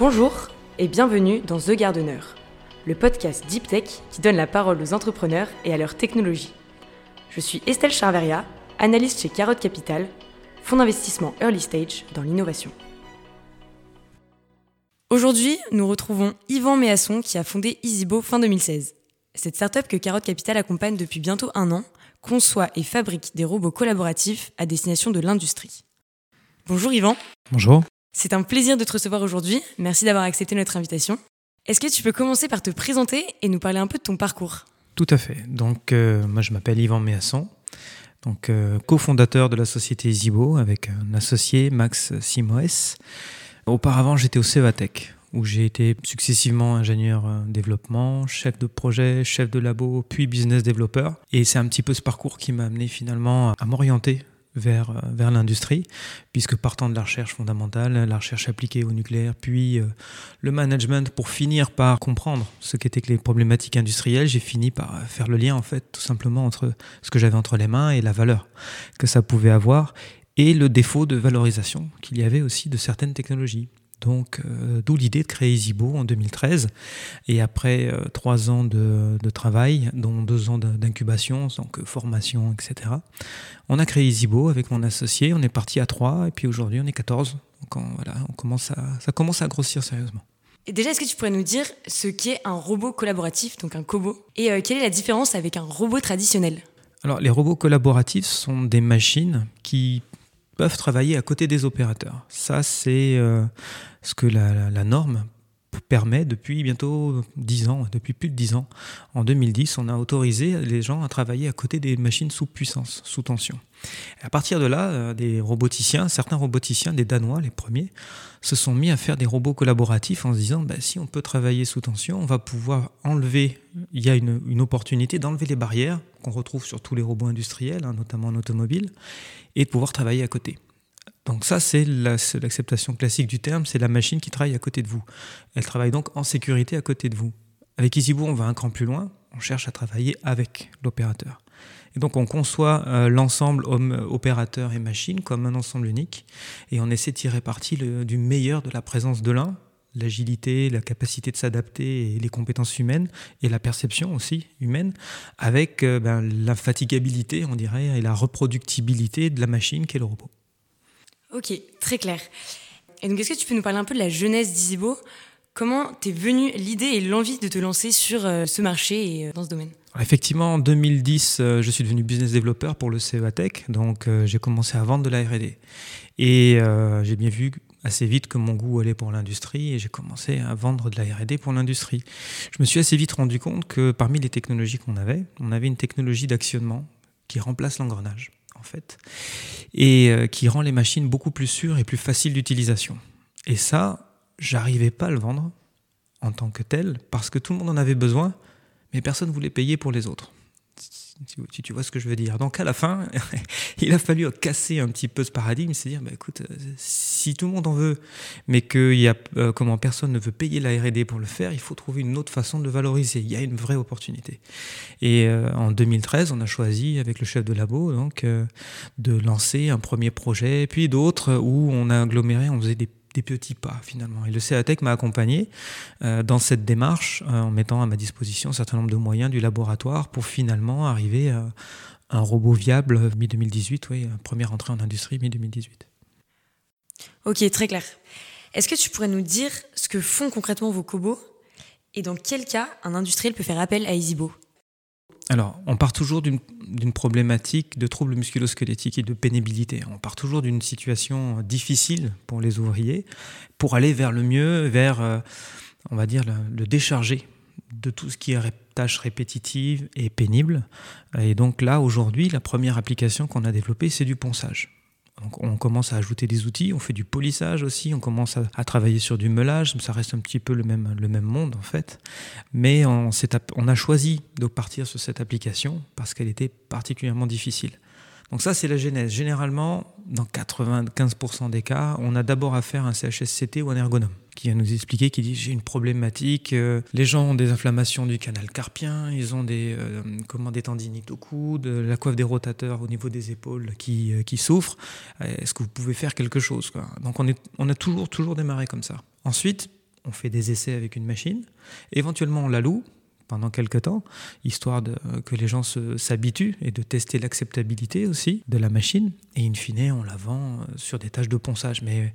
Bonjour et bienvenue dans The Gardener, le podcast Deep Tech qui donne la parole aux entrepreneurs et à leur technologie. Je suis Estelle Charveria, analyste chez Carotte Capital, fonds d'investissement early stage dans l'innovation. Aujourd'hui, nous retrouvons Yvan Méasson qui a fondé EasyBo fin 2016. Cette startup que Carotte Capital accompagne depuis bientôt un an conçoit et fabrique des robots collaboratifs à destination de l'industrie. Bonjour Yvan. Bonjour. C'est un plaisir de te recevoir aujourd'hui. Merci d'avoir accepté notre invitation. Est-ce que tu peux commencer par te présenter et nous parler un peu de ton parcours? Tout à fait. Donc, euh, moi, je m'appelle Yvan Méasson, donc euh, cofondateur de la société Zibo avec un associé, Max Simoes. Auparavant, j'étais au Cevatec, où j'ai été successivement ingénieur euh, développement, chef de projet, chef de labo, puis business développeur. Et c'est un petit peu ce parcours qui m'a amené finalement à m'orienter vers, euh, vers l'industrie, puisque partant de la recherche fondamentale, la recherche appliquée au nucléaire, puis euh, le management pour finir par comprendre ce qu'étaient que les problématiques industrielles, j'ai fini par euh, faire le lien en fait tout simplement entre ce que j'avais entre les mains et la valeur que ça pouvait avoir et le défaut de valorisation qu'il y avait aussi de certaines technologies. Donc, euh, d'où l'idée de créer EasyBo en 2013. Et après euh, trois ans de, travail, dont deux ans d'incubation, donc formation, etc., on a créé EasyBo avec mon associé. On est parti à trois, et puis aujourd'hui, on est 14. Donc, voilà, on commence à, ça commence à grossir sérieusement. Et déjà, est-ce que tu pourrais nous dire ce qu'est un robot collaboratif, donc un cobo, et euh, quelle est la différence avec un robot traditionnel? Alors, les robots collaboratifs sont des machines qui peuvent travailler à côté des opérateurs. Ça, c'est euh, ce que la, la, norme permet depuis bientôt 10 ans, depuis plus de 10 ans. En 2010, on a autorisé les gens à travailler à côté des machines sous puissance, sous tension. à partir de là, euh, des roboticiens, certains roboticiens, des Danois, les premiers, se sont mis à faire des robots collaboratifs en se disant bah, si on peut travailler sous tension, on va pouvoir enlever, il y a une, une opportunité d'enlever les barrières qu'on retrouve sur tous les robots industriels, hein, notamment en automobile, et de pouvoir travailler à côté. Donc ça, c'est l'acceptation classique du terme, c'est la machine qui travaille à côté de vous. Elle travaille donc en sécurité à côté de vous. Avec EasyBoo, on va un cran plus loin, on cherche à travailler avec l'opérateur. Et donc on conçoit euh, l'ensemble homme, opérateur et machine comme un ensemble unique, et on essaie de tirer parti du meilleur de la présence de l'un, l'agilité, la capacité de s'adapter et les compétences humaines et la perception aussi humaine, avec euh, ben, la fatigabilité, on dirait, et la reproductibilité de la machine qui est le robot. Ok, très clair. Et donc, est-ce que tu peux nous parler un peu de la jeunesse d'Isibo? Comment t'es venu l'idée et l'envie de te lancer sur euh, ce marché et euh, dans ce domaine? Effectivement, en 2010, je suis devenu business developer pour le CEVATEC, donc j'ai commencé à vendre de la R&D. Et j'ai bien vu assez vite que mon goût allait pour l'industrie et j'ai commencé à vendre de la R&D pour l'industrie. Je me suis assez vite rendu compte que parmi les technologies qu'on avait, on avait une technologie d'actionnement qui remplace l'engrenage en fait et euh, qui rend les machines beaucoup plus sûres et plus faciles d'utilisation. Et ça, j'arrivais pas à le vendre en tant que tel parce que tout le monde en avait besoin, mais personne voulait payer pour les autres si tu vois ce que je veux dire. Donc à la fin, il a fallu casser un petit peu ce paradigme, c'est dire, bah, écoute, euh, si tout le monde en veut, mais que y a, euh, comment personne ne veut payer la R&D pour le faire, il faut trouver une autre façon de le valoriser. Il y a une vraie opportunité. Et euh, en 2013, on a choisi avec le chef de labo donc de lancer un premier projet, puis d'autres où on a aggloméré, on faisait des des petits pas finalement. Et le CEATEC m'a accompagné euh, dans cette démarche euh, en mettant à ma disposition un certain nombre de moyens du laboratoire pour finalement arriver à un robot viable mi-2018, oui, première entrée en industrie mi-2018. Ok, très clair. Est-ce que tu pourrais nous dire ce que font concrètement vos cobots et dans quel cas un industriel peut faire appel à EasyBo alors, on part toujours d'une problématique de troubles musculosquelettiques et de pénibilité. On part toujours d'une situation difficile pour les ouvriers pour aller vers le mieux, vers, euh, on va dire, le, décharger de tout ce qui est tâches répétitives et pénibles. Et donc là, aujourd'hui, la première application qu'on a développée, c'est du ponçage on commence à ajouter des outils, on fait du polissage aussi, on commence à, travailler sur du meulage, ça reste un petit peu le même, monde en fait. Mais on, on a choisi de partir sur cette application parce qu'elle était particulièrement difficile. Donc ça, c'est la genèse. Généralement, dans 95% des cas, on a d'abord affaire à un CHSCT ou un ergonome qui vient nous expliquer, qui dit j'ai une problématique, euh, les gens ont des inflammations du canal carpien, ils ont des, euh, comment, des tendinites au coude, la coiffe des rotateurs au niveau des épaules qui, euh, qui souffre. Est-ce que vous pouvez faire quelque chose quoi? Donc on, est, on a toujours, toujours démarré comme ça. Ensuite, on fait des essais avec une machine, éventuellement on la loue pendant quelques temps, histoire que les gens s'habituent et de tester l'acceptabilité aussi de la machine. Et in fine, on la vend sur des tâches de ponçage. Mais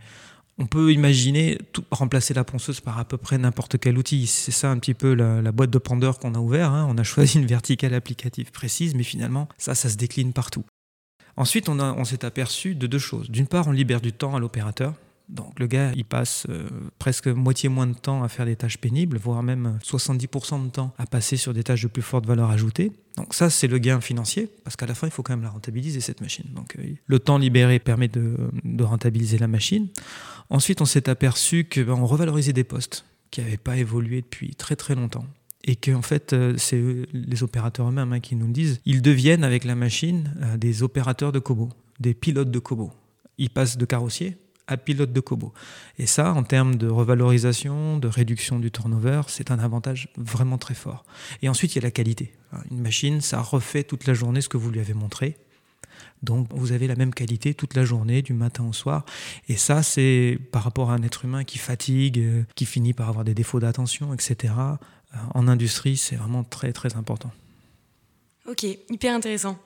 on peut imaginer remplacer la ponceuse par à peu près n'importe quel outil. C'est ça un petit peu la, boîte de Pandore qu'on a ouvert. Hein. On a choisi une verticale applicative précise, mais finalement, ça, ça se décline partout. Ensuite, on s'est aperçu de deux choses. D'une part, on libère du temps à l'opérateur. Donc le gars, il passe euh, presque moitié moins de temps à faire des tâches pénibles, voire même 70% de temps à passer sur des tâches de plus forte valeur ajoutée. Donc ça, c'est le gain financier, parce qu'à la fin, il faut quand même la rentabiliser, cette machine. Donc euh, le temps libéré permet de, rentabiliser la machine. Ensuite, on s'est aperçu qu'on ben, revalorisait des postes qui n'avaient pas évolué depuis très très longtemps et que en fait euh, c'est les opérateurs eux-mêmes hein, qui nous le disent, ils deviennent avec la machine des opérateurs de Kobo, des pilotes de Kobo. Ils passent de carrossier à pilote de Kobo. Et ça, en termes de revalorisation, de réduction du turnover, c'est un avantage vraiment très fort. Et ensuite, il y a la qualité. Une machine, ça refait toute la journée ce que vous lui avez montré. Donc vous avez la même qualité toute la journée, du matin au soir. Et ça, c'est par rapport à un être humain qui fatigue, euh, qui finit par avoir des défauts d'attention, etc. Euh, en industrie, c'est vraiment très très important. Ok, hyper intéressant.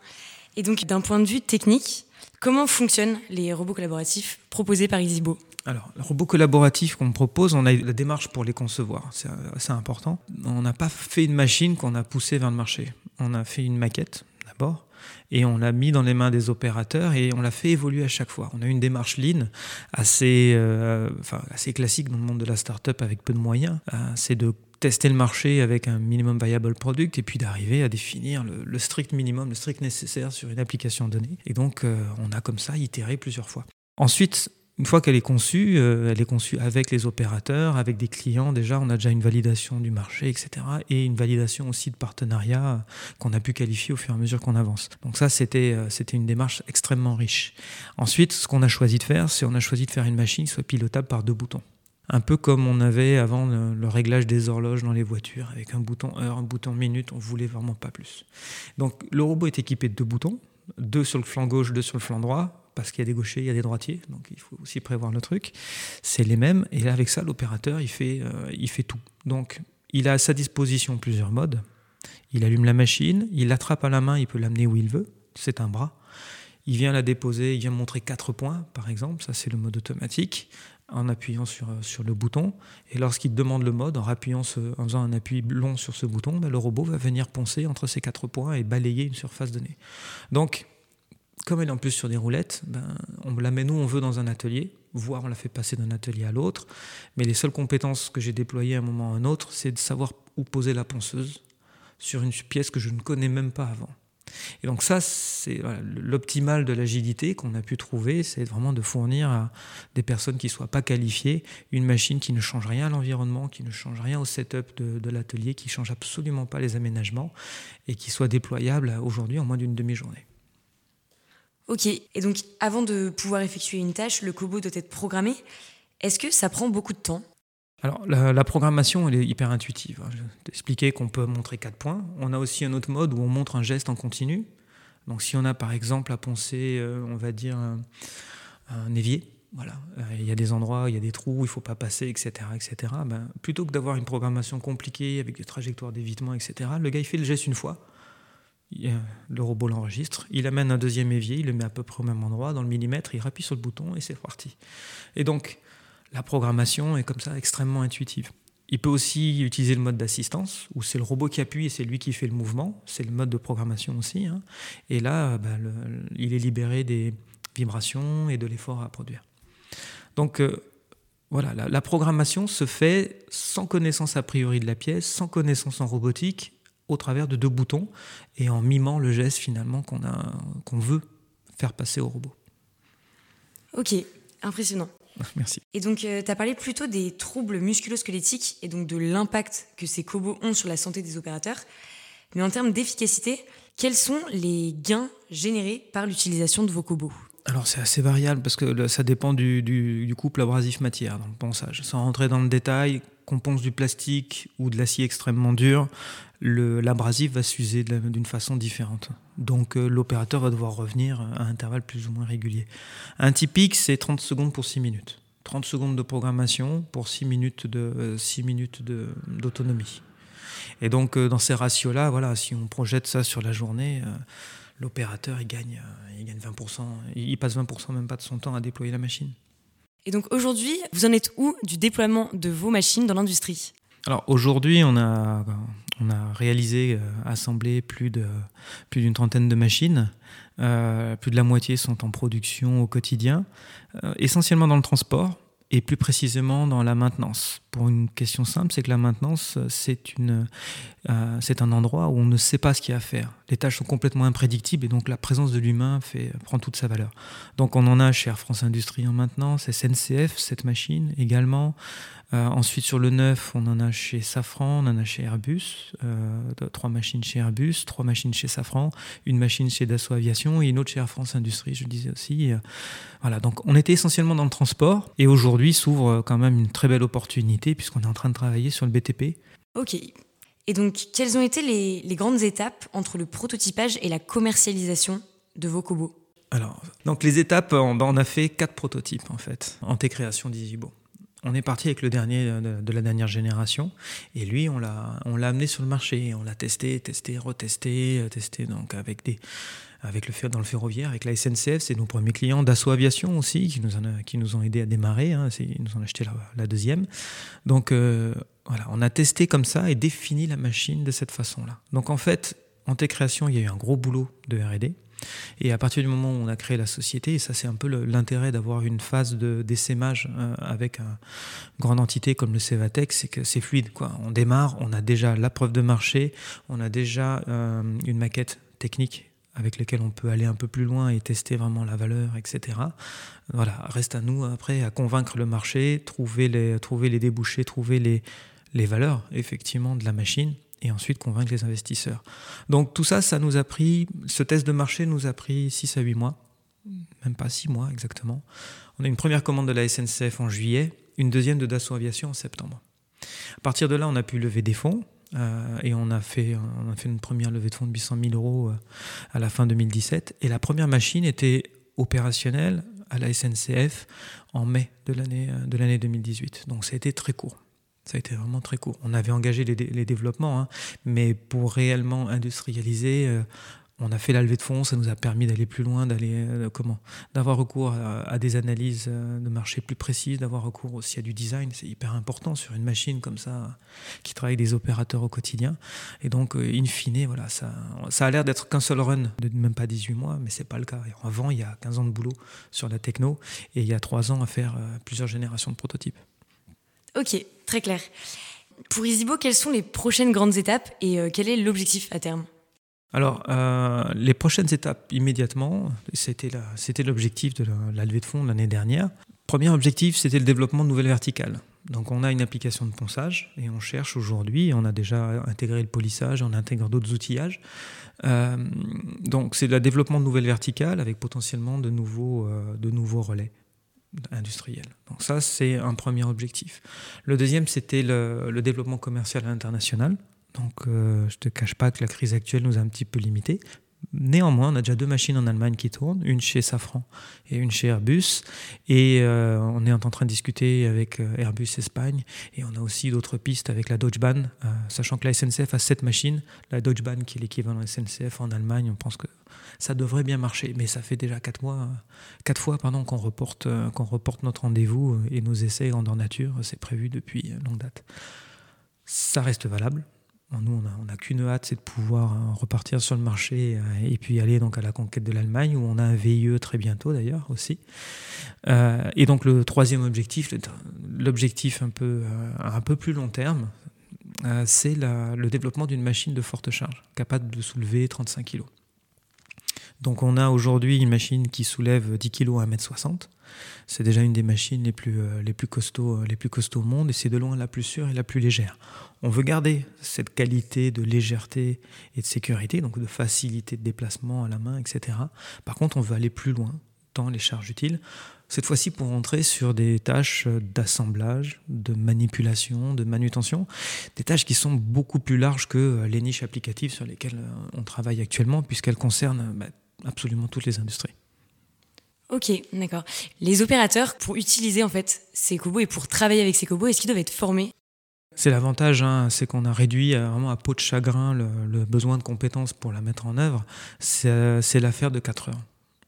Et donc d'un point de vue technique, Comment fonctionnent les robots collaboratifs proposés par Easybo alors, les robots collaboratifs qu'on propose, on a la démarche pour les concevoir, c'est assez important. On n'a pas fait une machine qu'on a poussée vers le marché. On a fait une maquette d'abord, et on l'a mis dans les mains des opérateurs et on l'a fait évoluer à chaque fois. On a une démarche lean assez, euh, enfin, assez classique dans le monde de la startup avec peu de moyens. C'est de tester le marché avec un minimum viable product et puis d'arriver à définir le, strict minimum, le strict nécessaire sur une application donnée. Et donc, euh, on a comme ça itéré plusieurs fois. Ensuite, une fois qu'elle est conçue, euh, elle est conçue avec les opérateurs, avec des clients. Déjà, on a déjà une validation du marché, etc. Et une validation aussi de partenariat qu'on a pu qualifier au fur et à mesure qu'on avance. Donc ça, c'était euh, c'était une démarche extrêmement riche. Ensuite, ce qu'on a choisi de faire, c'est on a choisi de faire une machine qui soit pilotable par deux boutons un peu comme on avait avant le, réglage des horloges dans les voitures, avec un bouton heure, un bouton minute, on voulait vraiment pas plus. Donc le robot est équipé de deux boutons, deux sur le flanc gauche, deux sur le flanc droit, parce qu'il y a des gauchers, il y a des droitiers, donc il faut aussi prévoir le truc. C'est les mêmes, et avec ça, l'opérateur, il, euh, il fait tout. Donc il a à sa disposition plusieurs modes. Il allume la machine, il l'attrape à la main, il peut l'amener où il veut, c'est un bras. Il vient la déposer, il vient montrer quatre points, par exemple, ça c'est le mode automatique en appuyant sur, euh, sur le bouton. Et lorsqu'il demande le mode, en, appuyant en faisant un appui long sur ce bouton, ben, le robot va venir poncer entre ces quatre points et balayer une surface donnée. Donc, comme elle est en plus sur des roulettes, ben, on la met nous on veut dans un atelier, voire on la fait passer d'un atelier à l'autre. Mais les seules compétences que j'ai déployées à un moment ou à un autre, c'est de savoir où poser la ponceuse sur une pièce que je ne connais même pas avant. Et donc ça, c'est l'optimal de l'agilité qu'on a pu trouver, c'est vraiment de fournir à des personnes qui ne soient pas qualifiées une machine qui ne change rien à l'environnement, qui ne change rien au setup de, de l'atelier, qui ne change absolument pas les aménagements et qui soit déployable aujourd'hui en moins d'une demi-journée. Ok, et donc avant de pouvoir effectuer une tâche, le Kobo doit être programmé. Est-ce que ça prend beaucoup de temps? Alors, la, programmation, elle est hyper intuitive. Je vais expliquer qu'on peut montrer quatre points. On a aussi un autre mode où on montre un geste en continu. Donc, si on a par exemple à poncer, euh, on va dire, un, évier, voilà, euh, il y a des endroits, il y a des trous, il ne faut pas passer, etc. etc. Ben, plutôt que d'avoir une programmation compliquée avec des trajectoires d'évitement, etc., le gars, il fait le geste une fois. Le robot l'enregistre, il amène un deuxième évier, il le met à peu près au même endroit, dans le millimètre, il appuie sur le bouton et c'est parti. Et donc, la programmation est comme ça extrêmement intuitive. Il peut aussi utiliser le mode d'assistance, où c'est le robot qui appuie et c'est lui qui fait le mouvement. C'est le mode de programmation aussi. Hein. Et là, bah, il est libéré des vibrations et de l'effort à produire. Donc euh, voilà, la, programmation se fait sans connaissance a priori de la pièce, sans connaissance en robotique, au travers de deux boutons et en mimant le geste finalement qu'on veut faire passer au robot. Ok, impressionnant. Merci. Et donc, euh, tu as parlé plutôt des troubles musculo-squelettiques et donc de l'impact que ces cobots ont sur la santé des opérateurs. Mais en termes d'efficacité, quels sont les gains générés par l'utilisation de vos cobots alors c'est assez variable parce que ça dépend du, couple abrasif-matière dans le ponçage. Sans rentrer dans le détail, qu'on ponce du plastique ou de l'acier extrêmement dur, l'abrasif va s'user d'une façon différente. Donc euh, l'opérateur va devoir revenir à un intervalle plus ou moins régulier. Un typique, c'est 30 secondes pour 6 minutes 30 secondes de programmation pour 6 minutes de 6 minutes d'autonomie. Et donc dans ces ratios-là, voilà, si on projette ça sur la journée, l'opérateur il gagne, il gagne 20%, il passe 20% même pas de son temps à déployer la machine. Et donc aujourd'hui, vous en êtes où du déploiement de vos machines dans l'industrie? Alors aujourd'hui, on a, réalisé, euh, assemblé plus de plus d'une trentaine de machines. Euh, plus de la moitié sont en production au quotidien, euh, essentiellement dans le transport et plus précisément dans la maintenance. Pour une question simple, c'est que la maintenance, c'est une, c'est un endroit où on ne sait pas ce qu'il y a à faire. Les tâches sont complètement imprédictibles et donc la présence de l'humain fait, prend toute sa valeur. Donc on en a chez Air France Industrie en maintenance, SNCF, cette machine également, euh, ensuite, sur le neuf, on en a chez Safran, on en a chez Airbus, euh, trois machines chez Airbus, trois machines chez Safran, une machine chez Dassault Aviation et une autre chez Air France Industrie, je le disais aussi. Euh, voilà, donc on était essentiellement dans le transport et aujourd'hui s'ouvre quand même une très belle opportunité puisqu'on est en train de travailler sur le BTP. Ok. Et donc, quelles ont été les, les grandes étapes entre le prototypage et la commercialisation de vos cobots? Alors, donc les étapes, on, on, a fait quatre prototypes en fait, en T-création d'Isibo on est parti avec le dernier de, la dernière génération et lui on l'a on l'a amené sur le marché on l'a testé testé retesté euh, testé donc avec des avec le dans le ferroviaire avec la SNCF c'est nos premiers clients Dassault Aviation aussi qui nous qui nous ont aidé à démarrer hein, ils nous ont acheté la, deuxième. Donc euh, voilà on a testé comme ça et défini la machine de cette façon là donc en fait en T-création il y a eu un gros boulot de R&D et à partir du moment où on a créé la société, et ça c'est un peu l'intérêt d'avoir une phase d'essaimage euh, avec une grande entité comme le Cevatec, c'est que c'est fluide. On démarre, on a déjà la preuve de marché, on a déjà euh, une maquette technique avec laquelle on peut aller un peu plus loin et tester vraiment la valeur, etc. Voilà, reste à nous après à convaincre le marché, trouver les, trouver les débouchés, trouver les, les valeurs effectivement de la machine et ensuite convaincre les investisseurs. Donc tout ça, ça nous a pris, ce test de marché nous a pris 6 à 8 mois, même pas 6 mois exactement. On a une première commande de la SNCF en juillet, une deuxième de Dassault Aviation en septembre. À partir de là, on a pu lever des fonds. Euh, et on a, fait, on a fait une première levée de fonds de 800 000 euros euh, à la fin 2017. Et la première machine était opérationnelle à la SNCF en mai de l'année 2018. Donc ça a été très court. Ça a été vraiment très court. On avait engagé les, développements, hein, mais pour réellement industrialiser, euh, on a fait la levée de fonds, ça nous a permis d'aller plus loin, d'aller euh, comment, d'avoir recours à, des analyses euh, de marché plus précises, d'avoir recours aussi à du design. C'est hyper important sur une machine comme ça qui travaille des opérateurs au quotidien. Et donc, in fine, voilà, ça, ça a l'air d'être qu'un seul run de même pas 18 mois, mais c'est pas le cas. Avant, il y a 15 ans de boulot sur la techno et il y a 3 ans à faire plusieurs générations de prototypes. Ok, très clair. Pour Isibo, quelles sont les prochaines grandes étapes et euh, quel est l'objectif à terme? Alors, euh, les prochaines étapes immédiatement, c'était l'objectif de la, levée de fonds l'année dernière. Premier objectif, c'était le développement de nouvelles verticales. Donc, on a une application de ponçage et on cherche aujourd'hui, on a déjà intégré le polissage, on intègre d'autres outillages. Euh, donc, c'est le développement de nouvelles verticales avec potentiellement de nouveaux, de nouveaux relais industriel. Donc ça, c'est un premier objectif. Le deuxième, c'était le, développement commercial international. Donc euh, je ne te cache pas que la crise actuelle nous a un petit peu limités. Néanmoins, on a déjà deux machines en Allemagne qui tournent, une chez Safran et une chez Airbus. Et euh, on est en train de discuter avec euh, Airbus Espagne. Et on a aussi d'autres pistes avec la Deutsche Bahn, sachant que la SNCF a sept machines. La Deutsche Bahn, qui est l'équivalent SNCF en Allemagne, on pense que ça devrait bien marcher. Mais ça fait déjà quatre mois, quatre fois pardon, qu'on reporte, euh, qu'on reporte notre rendez-vous euh, et nos essais grandeur nature. C'est prévu depuis longue date. Ça reste valable. Nous, on n'a qu'une hâte, c'est de pouvoir euh, repartir sur le marché et puis aller donc à la conquête de l'Allemagne, où on a un VIE très bientôt d'ailleurs aussi. et donc le troisième objectif, l'objectif un peu, un peu plus long terme, c'est le développement d'une machine de forte charge, capable de soulever 35 kg. Donc on a aujourd'hui une machine qui soulève 10 kg à 1m60. C'est déjà une des machines les plus, euh, les plus, costauds, euh, les plus costauds au monde et c'est de loin la plus sûre et la plus légère. On veut garder cette qualité de légèreté et de sécurité, donc de facilité de déplacement à la main, etc. Par contre, on veut aller plus loin dans les charges utiles. Cette fois-ci pour entrer sur des tâches d'assemblage, de manipulation, de manutention, des tâches qui sont beaucoup plus larges que les niches applicatives sur lesquelles on travaille actuellement, puisqu'elles concernent bah, absolument toutes les industries. Ok, d'accord. Les opérateurs, pour utiliser en fait ces cobots et pour travailler avec ces cobots, est-ce qu'ils doivent être formés? C'est l'avantage, hein, c'est qu'on a réduit vraiment à peau de chagrin le, besoin de compétences pour la mettre en œuvre. C'est l'affaire de 4 heures.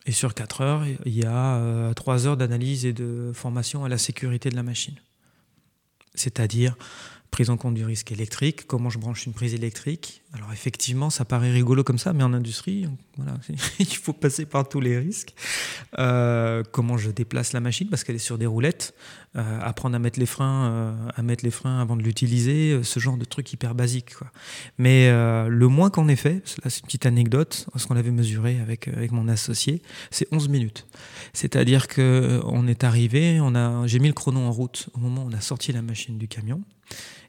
Et sur 4 heures, il y a 3 euh, heures d'analyse et de formation à la sécurité de la machine. C'est-à-dire prise en compte du risque électrique, comment je branche une prise électrique. Alors effectivement, ça paraît rigolo comme ça, mais en industrie, il faut passer par tous les risques. Euh, comment je déplace la machine parce qu'elle est sur des roulettes, euh, apprendre à mettre les freins, euh, à mettre les freins avant de l'utiliser, ce genre de truc hyper basique. Mais le moins qu'on ait fait, c'est une petite anecdote, ce qu'on avait mesuré avec, avec mon associé, c'est 11 minutes. C'est-à-dire qu'on est arrivé, on a, j'ai mis le chrono en route au moment où on a sorti la machine du camion.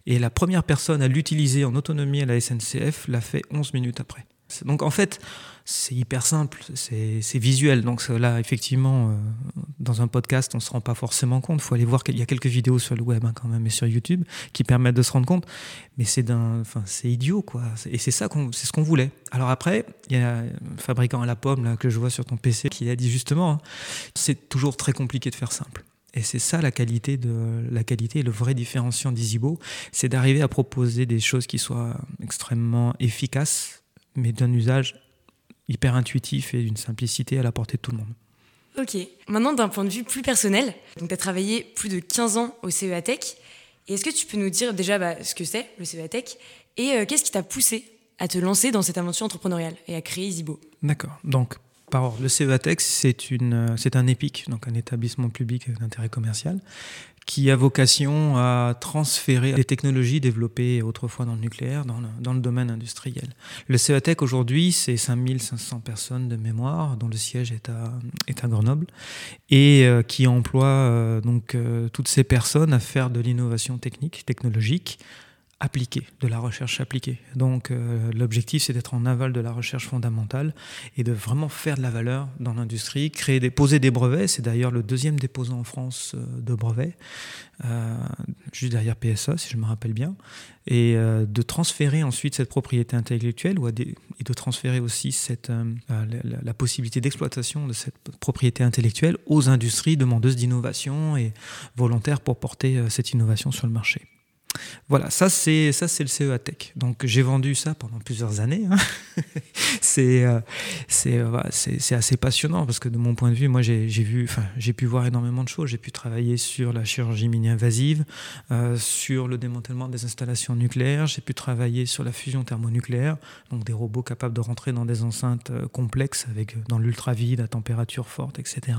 Et la première personne à l'utiliser en autonomie à la SNCF l'a fait 11 minutes après. Donc en fait, c'est hyper simple, c'est visuel. Donc là, effectivement, euh, dans un podcast, on ne se rend pas forcément compte. Il faut aller voir qu'il y a quelques vidéos sur le web hein, quand même et sur YouTube qui permettent de se rendre compte. Mais c'est c'est idiot quoi. Et c'est ça c'est ce qu'on voulait. Alors après, il y a un fabricant à la pomme là que je vois sur ton PC qui a dit justement, hein, c'est toujours très compliqué de faire simple. Et c'est ça la qualité, de, la qualité et le vrai différenciant d'Isibo, c'est d'arriver à proposer des choses qui soient extrêmement efficaces, mais d'un usage hyper intuitif et d'une simplicité à la portée de tout le monde. Ok. Maintenant, d'un point de vue plus personnel, tu as travaillé plus de 15 ans au CEA Tech. Et est-ce que tu peux nous dire déjà bah, ce que c'est, le CEA Tech, et euh, qu'est-ce qui t'a poussé à te lancer dans cette aventure entrepreneuriale et à créer Isibo D'accord. Donc, le CEATEX, c'est un EPIC, donc un établissement public d'intérêt commercial, qui a vocation à transférer les technologies développées autrefois dans le nucléaire dans le, domaine industriel. Le CEATEC aujourd'hui, c'est 5500 personnes de mémoire, dont le siège est à, est à Grenoble, et euh, qui emploie euh, donc euh, toutes ces personnes à faire de l'innovation technique, technologique, appliquée, de la recherche appliquée. Donc euh, l'objectif c'est d'être en aval de la recherche fondamentale et de vraiment faire de la valeur dans l'industrie, créer des, poser des brevets, c'est d'ailleurs le deuxième déposant en France euh, de brevets, euh, juste derrière PSA si je me rappelle bien, et de transférer ensuite cette propriété intellectuelle ou et de transférer aussi cette, la possibilité d'exploitation de cette propriété intellectuelle aux industries demandeuses d'innovation et volontaires pour porter cette innovation sur le marché. Voilà, ça c'est ça c'est le CEA Tech. Donc j'ai vendu ça pendant plusieurs années. Hein. Euh, euh, c'est c'est assez passionnant parce que de mon point de vue, moi j'ai vu, enfin j'ai pu voir énormément de choses. J'ai pu travailler sur la chirurgie mini-invasive, euh, sur le démantèlement des installations nucléaires. J'ai pu travailler sur la fusion thermonucléaire, donc des robots capables de rentrer dans des enceintes complexes avec dans l'ultra vide à température forte, etc.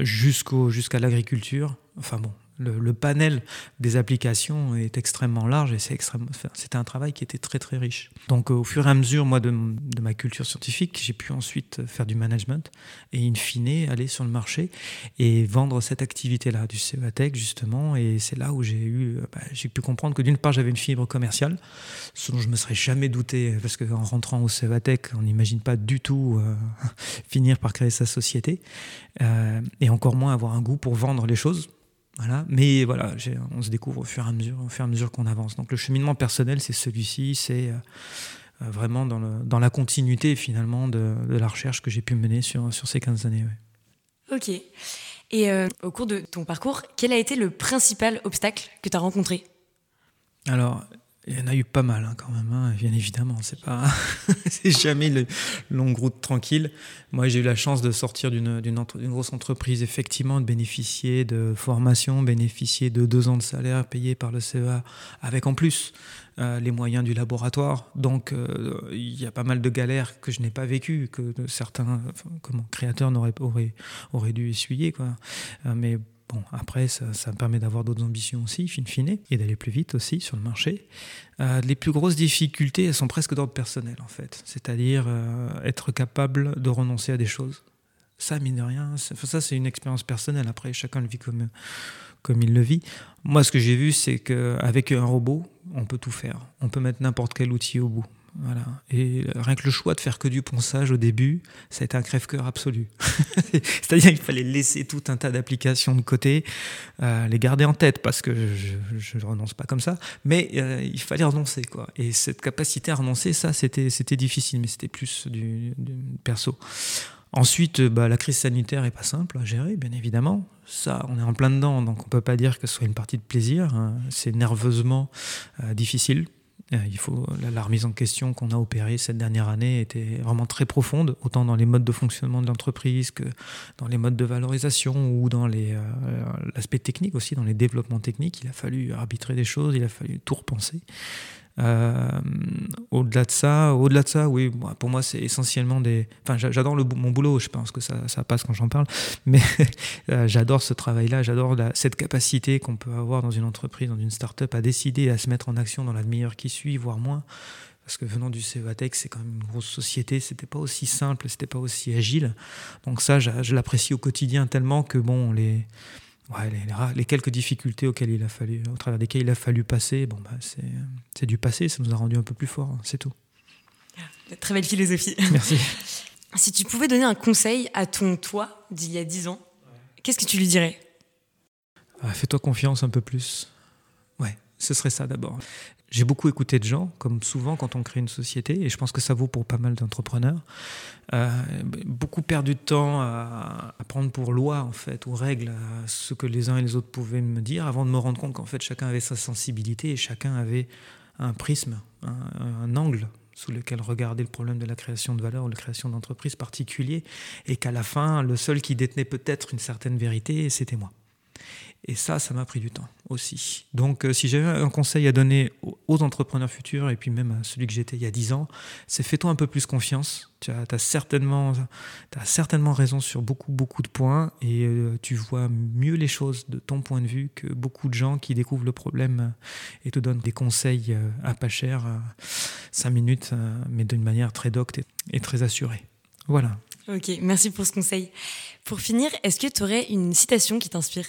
jusqu'au jusqu'à l'agriculture. Enfin bon, le, panel des applications est extrêmement large et c'est extrêmement, c'était un travail qui était très très riche. Donc au fur et à mesure, moi, de, ma culture scientifique, j'ai pu ensuite faire du management et in fine aller sur le marché et vendre cette activité-là du CEATEC justement. Et c'est là où j'ai eu, bah, j'ai pu comprendre que d'une part j'avais une fibre commerciale, ce dont je me serais jamais douté parce qu'en rentrant au CEATEC, on n'imagine pas du tout euh, finir par créer sa société euh, et encore moins avoir un goût pour vendre les choses voilà. Mais voilà, on se découvre au fur et à mesure, au fur et à mesure qu'on avance. Donc le cheminement personnel, c'est celui-ci, c'est euh, euh, vraiment dans, le, dans, la continuité finalement de, la recherche que j'ai pu mener sur, sur ces 15 années. Ok. Et euh, au cours de ton parcours, quel a été le principal obstacle que tu as rencontré? Alors, il y en a eu pas mal hein, quand même, hein, bien évidemment. C'est pas, c'est jamais le longue route tranquille. Moi, j'ai eu la chance de sortir d'une, d'une, grosse entreprise, effectivement, de bénéficier de formation, bénéficier de deux ans de salaire payés par le CEA, avec en plus euh, les moyens du laboratoire. Donc, euh, il y a pas mal de galères que je n'ai pas vécues, que certains comment, créateurs n'auraient, auraient, auraient dû essuyer. Quoi. Euh, mais Bon, après, ça, me permet d'avoir d'autres ambitions aussi, fin fine, et d'aller plus vite aussi sur le marché. Euh, les plus grosses difficultés, elles sont presque d'ordre personnel, en fait. C'est-à-dire euh, être capable de renoncer à des choses. Ça, mine de rien, ça, c'est une expérience personnelle. Après, chacun le vit comme, comme il le vit. Moi, ce que j'ai vu, c'est qu'avec un robot, on peut tout faire. On peut mettre n'importe quel outil au bout. Et rien que le choix de faire que du ponçage au début, ça a été un crève-cœur absolu. C'est-à-dire qu'il fallait laisser tout un tas d'applications de côté, euh, les garder en tête parce que je ne renonce pas comme ça, mais euh, il fallait renoncer. Quoi. Et cette capacité à renoncer, ça, c'était difficile, mais c'était plus du, perso. Ensuite, bah, la crise sanitaire est pas simple à gérer, bien évidemment. Ça, on est en plein dedans, donc on peut pas dire que ce soit une partie de plaisir. Hein. C'est nerveusement euh, difficile. Euh, la, remise en question qu'on a opérée cette dernière année était vraiment très profonde, autant dans les modes de fonctionnement de l'entreprise que dans les modes de valorisation ou dans euh, l'aspect technique aussi, dans les développements techniques. Il a fallu arbitrer des choses, il a fallu tout repenser. Euh, au-delà de ça, au-delà de ça, oui, pour moi c'est essentiellement des. Enfin, j'adore mon boulot. Je pense que ça, ça passe quand j'en parle, mais euh, j'adore ce travail-là. J'adore cette capacité qu'on peut avoir dans une entreprise, dans une start-up, à décider, à se mettre en action dans la demi-heure qui suit, voire moins. Parce que venant du CEVATEC, c'est quand même une grosse société, c'était pas aussi simple, c'était pas aussi agile. Donc ça, je l'apprécie au quotidien tellement que bon, les, Ouais, les, quelques difficultés auxquelles il a fallu, au travers desquelles il a fallu passer, bon, bah, c'est du passé, ça nous a rendu un peu plus forts, hein, c'est tout. Très belle philosophie. Merci. si tu pouvais donner un conseil à ton toi d'il y a dix ans, qu'est-ce que tu lui dirais? Ah, Fais-toi confiance un peu plus. Ouais, ce serait ça d'abord. J'ai beaucoup écouté de gens, comme souvent quand on crée une société, et je pense que ça vaut pour pas mal d'entrepreneurs. Euh, beaucoup perdu de temps à, prendre pour loi, en fait, ou règle, ce que les uns et les autres pouvaient me dire, avant de me rendre compte qu'en fait, chacun avait sa sensibilité et chacun avait un prisme, un, angle sous lequel regarder le problème de la création de valeur ou la création d'entreprise particulier, et qu'à la fin, le seul qui détenait peut-être une certaine vérité, c'était moi. Et ça, ça m'a pris du temps aussi. Donc, euh, si j'avais un conseil à donner aux entrepreneurs futurs, et puis même à celui que j'étais il y a 10 ans, c'est fais-toi un peu plus confiance. Tu as, certainement, certainement raison sur beaucoup, beaucoup de points, et euh, tu vois mieux les choses de ton point de vue que beaucoup de gens qui découvrent le problème et te donnent des conseils euh, à pas cher, 5 minutes, mais d'une manière très docte et très assurée. Voilà. Ok, merci pour ce conseil. Pour finir, est-ce que tu aurais une citation qui t'inspire?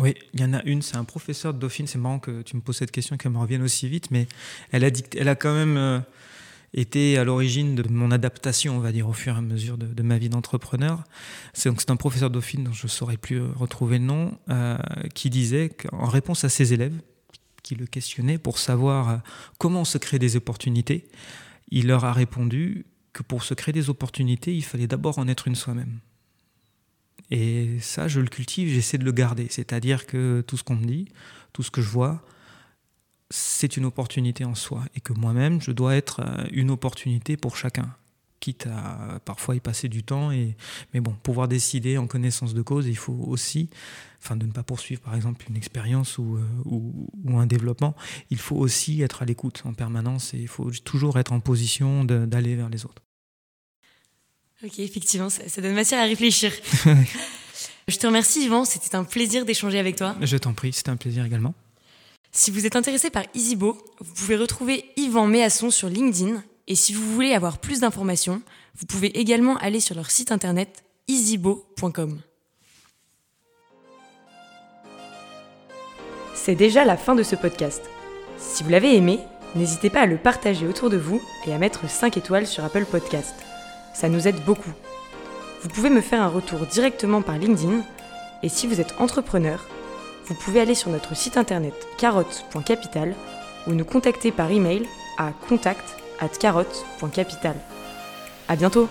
Oui, il y en a une, c'est un professeur de Dauphine. C'est marrant que tu me poses cette question qu'elle me revienne aussi vite, mais elle a, elle a quand même euh, été à l'origine de mon adaptation, on va dire, au fur et à mesure de, ma vie d'entrepreneur. C'est donc c'est un professeur de Dauphine dont je ne saurais plus euh, retrouver le nom, euh, qui disait qu'en réponse à ses élèves qui le questionnaient pour savoir comment se créer des opportunités, il leur a répondu que pour se créer des opportunités, il fallait d'abord en être une soi-même. Et ça, je le cultive, j'essaie de le garder. C'est-à-dire que tout ce qu'on me dit, tout ce que je vois, c'est une opportunité en soi. Et que moi-même, je dois être euh, une opportunité pour chacun. Quitte à parfois y passer du temps. Et, mais bon, pouvoir décider en connaissance de cause, il faut aussi, enfin de ne pas poursuivre par exemple une expérience ou, euh, ou, ou, un développement, il faut aussi être à l'écoute en permanence et il faut toujours être en position d'aller vers les autres. Ok, effectivement, ça, donne matière à réfléchir. Je te remercie Yvan, c'était un plaisir d'échanger avec toi. Je t'en prie, c'était un plaisir également. Si vous êtes intéressé par EasyBo, vous pouvez retrouver Yvan Méasson sur LinkedIn. Et si vous voulez avoir plus d'informations, vous pouvez également aller sur leur site internet easybo.com. C'est déjà la fin de ce podcast. Si vous l'avez aimé, n'hésitez pas à le partager autour de vous et à mettre 5 étoiles sur Apple Podcast ça nous aide beaucoup. Vous pouvez me faire un retour directement par LinkedIn et si vous êtes entrepreneur, vous pouvez aller sur notre site internet carotte.capital ou nous contacter par email à contact@carotte.capital. À bientôt.